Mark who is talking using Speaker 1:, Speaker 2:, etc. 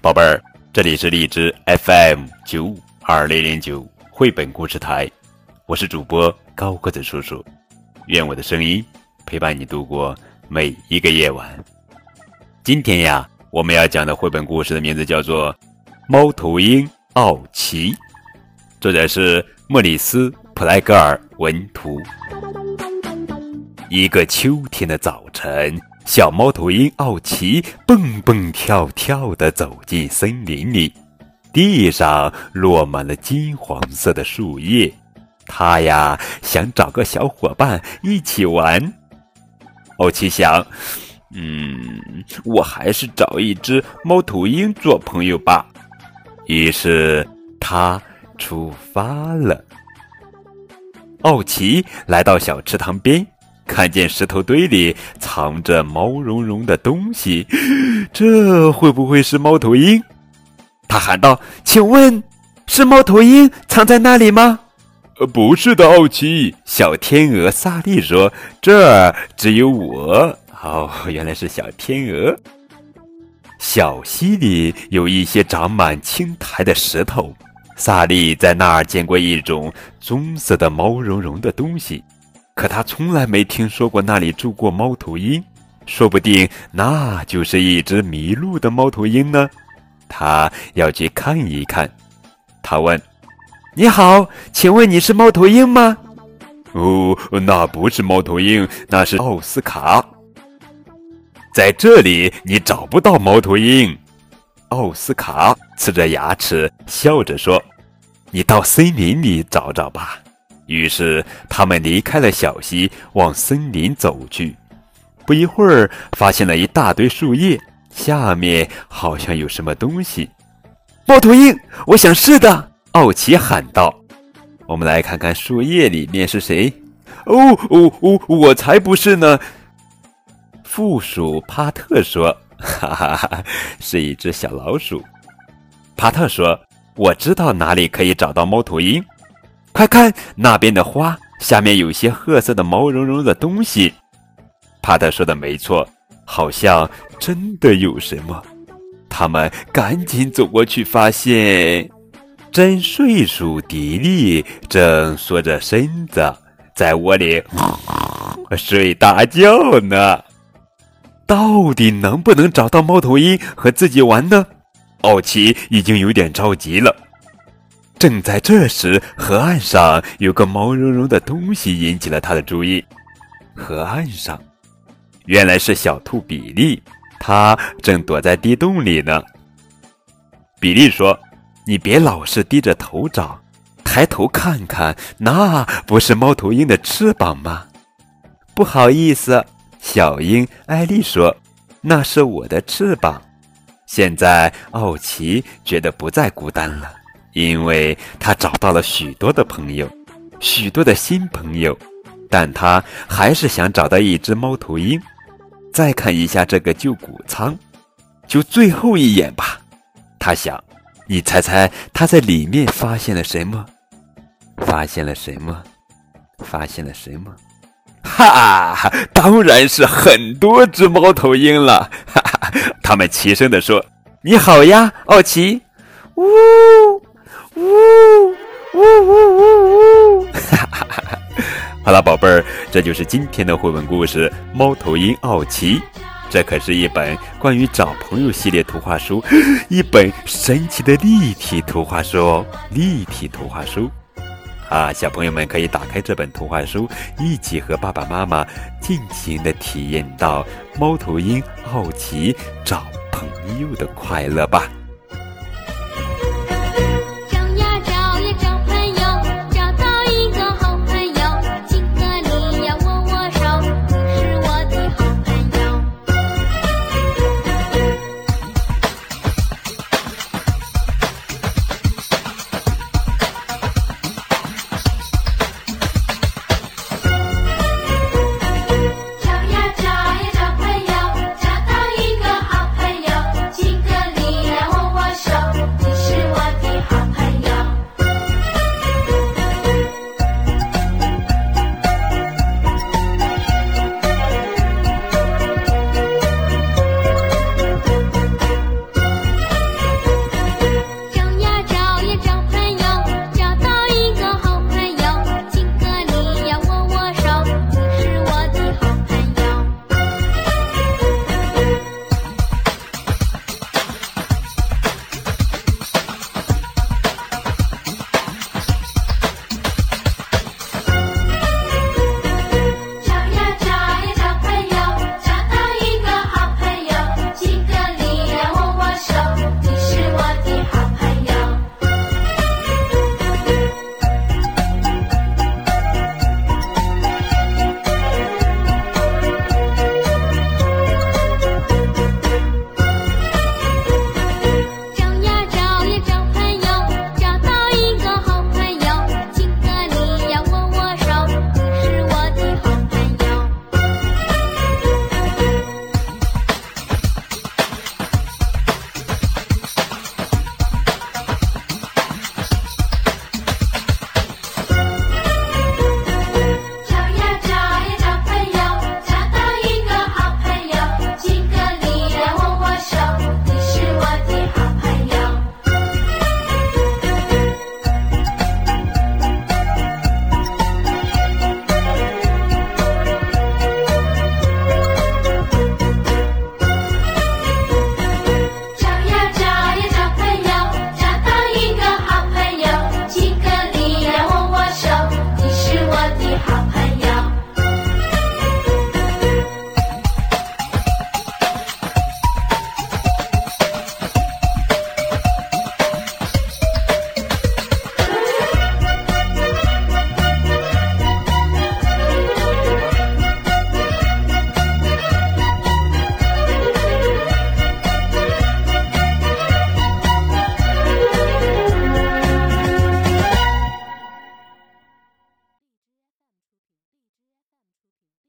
Speaker 1: 宝贝儿，这里是荔枝 FM 九五二零零九绘本故事台，我是主播高个子叔叔，愿我的声音陪伴你度过每一个夜晚。今天呀，我们要讲的绘本故事的名字叫做《猫头鹰奥奇》，作者是莫里斯·普莱格尔文图。一个秋天的早晨。小猫头鹰奥奇蹦蹦跳跳地走进森林里，地上落满了金黄色的树叶。它呀想找个小伙伴一起玩。奥奇想：“嗯，我还是找一只猫头鹰做朋友吧。”于是他出发了。奥奇来到小池塘边。看见石头堆里藏着毛茸茸的东西，这会不会是猫头鹰？他喊道：“请问，是猫头鹰藏在那里吗？”“呃，不是的，奥奇。”小天鹅萨利说，“这儿只有我。”哦，原来是小天鹅。小溪里有一些长满青苔的石头，萨利在那儿见过一种棕色的毛茸茸的东西。可他从来没听说过那里住过猫头鹰，说不定那就是一只迷路的猫头鹰呢。他要去看一看。他问：“你好，请问你是猫头鹰吗？”“哦，那不是猫头鹰，那是奥斯卡。”“在这里你找不到猫头鹰。”奥斯卡呲着牙齿笑着说：“你到森林里找找吧。”于是他们离开了小溪，往森林走去。不一会儿，发现了一大堆树叶，下面好像有什么东西。猫头鹰，我想是的！奥奇喊道。我们来看看树叶里面是谁？哦哦哦，我才不是呢！负鼠帕特说：“哈哈哈，是一只小老鼠。”帕特说：“我知道哪里可以找到猫头鹰。”快看那边的花，下面有些褐色的毛茸茸的东西。帕特说的没错，好像真的有什么。他们赶紧走过去，发现真睡鼠迪丽正缩着身子在窝里睡大觉呢。到底能不能找到猫头鹰和自己玩呢？奥奇已经有点着急了。正在这时，河岸上有个毛茸茸的东西引起了他的注意。河岸上，原来是小兔比利，它正躲在地洞里呢。比利说：“你别老是低着头找，抬头看看，那不是猫头鹰的翅膀吗？”不好意思，小鹰艾丽说：“那是我的翅膀。”现在奥奇觉得不再孤单了。因为他找到了许多的朋友，许多的新朋友，但他还是想找到一只猫头鹰。再看一下这个旧谷仓，就最后一眼吧。他想，你猜猜他在里面发现了什么？发现了什么？发现了什么？哈，当然是很多只猫头鹰了。哈哈，他们齐声地说：“你好呀，奥奇。”呜。呜呜呜呜呜！哈哈哈哈好了，宝贝儿，这就是今天的绘本故事《猫头鹰奥奇》。这可是一本关于找朋友系列图画书，一本神奇的立体图画书哦！立体图画书啊，小朋友们可以打开这本图画书，一起和爸爸妈妈尽情的体验到猫头鹰奥奇找朋友的快乐吧。